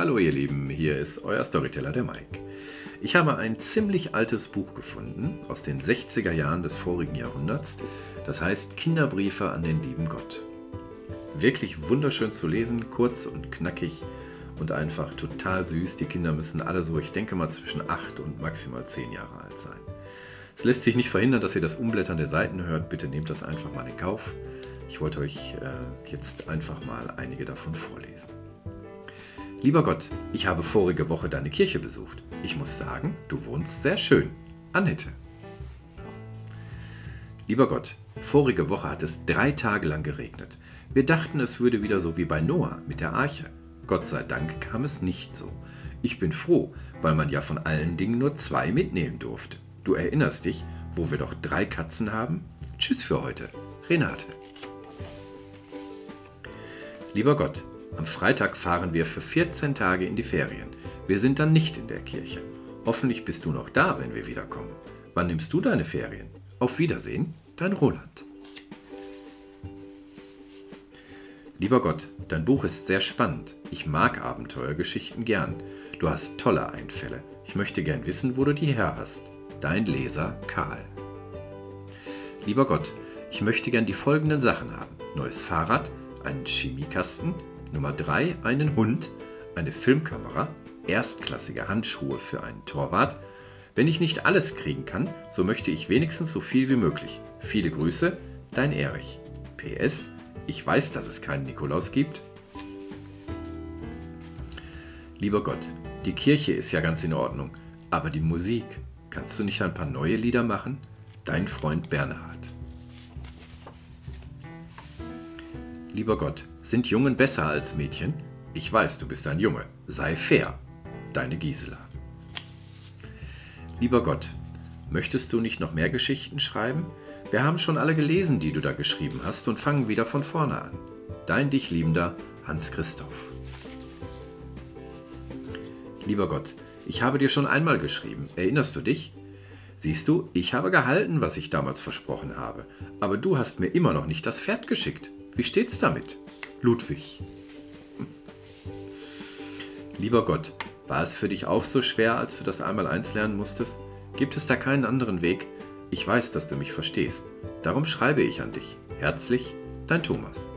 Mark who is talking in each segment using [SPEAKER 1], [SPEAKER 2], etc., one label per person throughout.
[SPEAKER 1] Hallo ihr Lieben, hier ist euer Storyteller der Mike. Ich habe ein ziemlich altes Buch gefunden aus den 60er Jahren des vorigen Jahrhunderts. Das heißt Kinderbriefe an den lieben Gott. Wirklich wunderschön zu lesen, kurz und knackig und einfach total süß. Die Kinder müssen alle so, ich denke mal, zwischen 8 und maximal 10 Jahre alt sein. Es lässt sich nicht verhindern, dass ihr das Umblättern der Seiten hört. Bitte nehmt das einfach mal in Kauf. Ich wollte euch äh, jetzt einfach mal einige davon vorlesen. Lieber Gott, ich habe vorige Woche deine Kirche besucht. Ich muss sagen, du wohnst sehr schön. Annette. Lieber Gott, vorige Woche hat es drei Tage lang geregnet. Wir dachten, es würde wieder so wie bei Noah mit der Arche. Gott sei Dank kam es nicht so. Ich bin froh, weil man ja von allen Dingen nur zwei mitnehmen durfte. Du erinnerst dich, wo wir doch drei Katzen haben? Tschüss für heute. Renate. Lieber Gott, am Freitag fahren wir für 14 Tage in die Ferien. Wir sind dann nicht in der Kirche. Hoffentlich bist du noch da, wenn wir wiederkommen. Wann nimmst du deine Ferien? Auf Wiedersehen, dein Roland. Lieber Gott, dein Buch ist sehr spannend. Ich mag Abenteuergeschichten gern. Du hast tolle Einfälle. Ich möchte gern wissen, wo du die her hast. Dein Leser Karl. Lieber Gott, ich möchte gern die folgenden Sachen haben. Neues Fahrrad, einen Chemiekasten, Nummer 3 einen Hund, eine Filmkamera, erstklassige Handschuhe für einen Torwart. Wenn ich nicht alles kriegen kann, so möchte ich wenigstens so viel wie möglich. Viele Grüße, dein Erich. PS, ich weiß, dass es keinen Nikolaus gibt. Lieber Gott, die Kirche ist ja ganz in Ordnung, aber die Musik, kannst du nicht ein paar neue Lieder machen? Dein Freund Bernhard. Lieber Gott, sind Jungen besser als Mädchen? Ich weiß, du bist ein Junge. Sei fair. Deine Gisela. Lieber Gott, möchtest du nicht noch mehr Geschichten schreiben? Wir haben schon alle gelesen, die du da geschrieben hast und fangen wieder von vorne an. Dein dich liebender Hans Christoph. Lieber Gott, ich habe dir schon einmal geschrieben. Erinnerst du dich? Siehst du, ich habe gehalten, was ich damals versprochen habe, aber du hast mir immer noch nicht das Pferd geschickt. Wie steht's damit? Ludwig. Lieber Gott, war es für dich auch so schwer, als du das einmal eins lernen musstest? Gibt es da keinen anderen Weg? Ich weiß, dass du mich verstehst. Darum schreibe ich an dich. Herzlich, dein Thomas.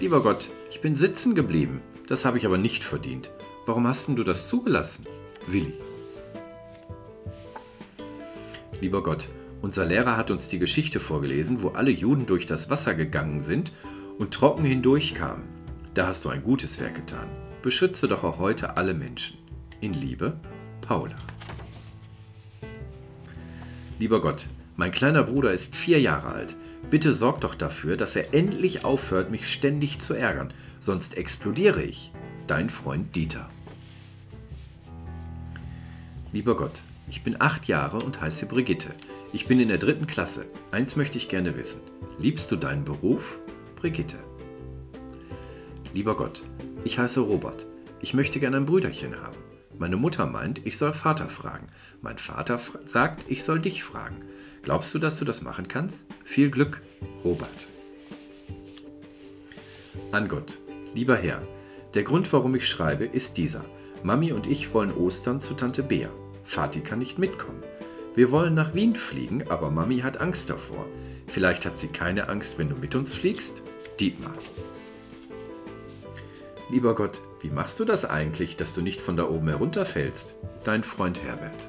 [SPEAKER 1] Lieber Gott, ich bin sitzen geblieben. Das habe ich aber nicht verdient. Warum hast denn du das zugelassen? Willi. Lieber Gott, unser Lehrer hat uns die Geschichte vorgelesen, wo alle Juden durch das Wasser gegangen sind und trocken hindurchkamen. Da hast du ein gutes Werk getan. Beschütze doch auch heute alle Menschen. In Liebe, Paula. Lieber Gott, mein kleiner Bruder ist vier Jahre alt. Bitte sorg doch dafür, dass er endlich aufhört, mich ständig zu ärgern, sonst explodiere ich. Dein Freund Dieter. Lieber Gott, ich bin acht Jahre und heiße Brigitte. Ich bin in der dritten Klasse. Eins möchte ich gerne wissen. Liebst du deinen Beruf? Brigitte. Lieber Gott, ich heiße Robert. Ich möchte gerne ein Brüderchen haben. Meine Mutter meint, ich soll Vater fragen. Mein Vater sagt, ich soll dich fragen. Glaubst du, dass du das machen kannst? Viel Glück, Robert. An Gott. Lieber Herr, der Grund, warum ich schreibe, ist dieser. Mami und ich wollen Ostern zu Tante Bea. Vati kann nicht mitkommen. Wir wollen nach Wien fliegen, aber Mami hat Angst davor. Vielleicht hat sie keine Angst, wenn du mit uns fliegst? Dietmar. Lieber Gott, wie machst du das eigentlich, dass du nicht von da oben herunterfällst? Dein Freund Herbert.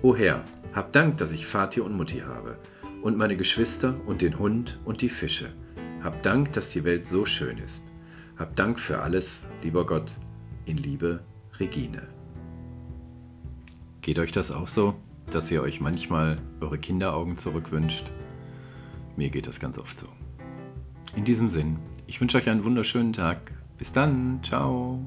[SPEAKER 1] O Herr, hab Dank, dass ich Vati und Mutti habe und meine Geschwister und den Hund und die Fische. Hab Dank, dass die Welt so schön ist. Hab Dank für alles, lieber Gott. In Liebe, Regine. Geht euch das auch so, dass ihr euch manchmal eure Kinderaugen zurückwünscht? Mir geht das ganz oft so. In diesem Sinn, ich wünsche euch einen wunderschönen Tag. Bis dann, ciao.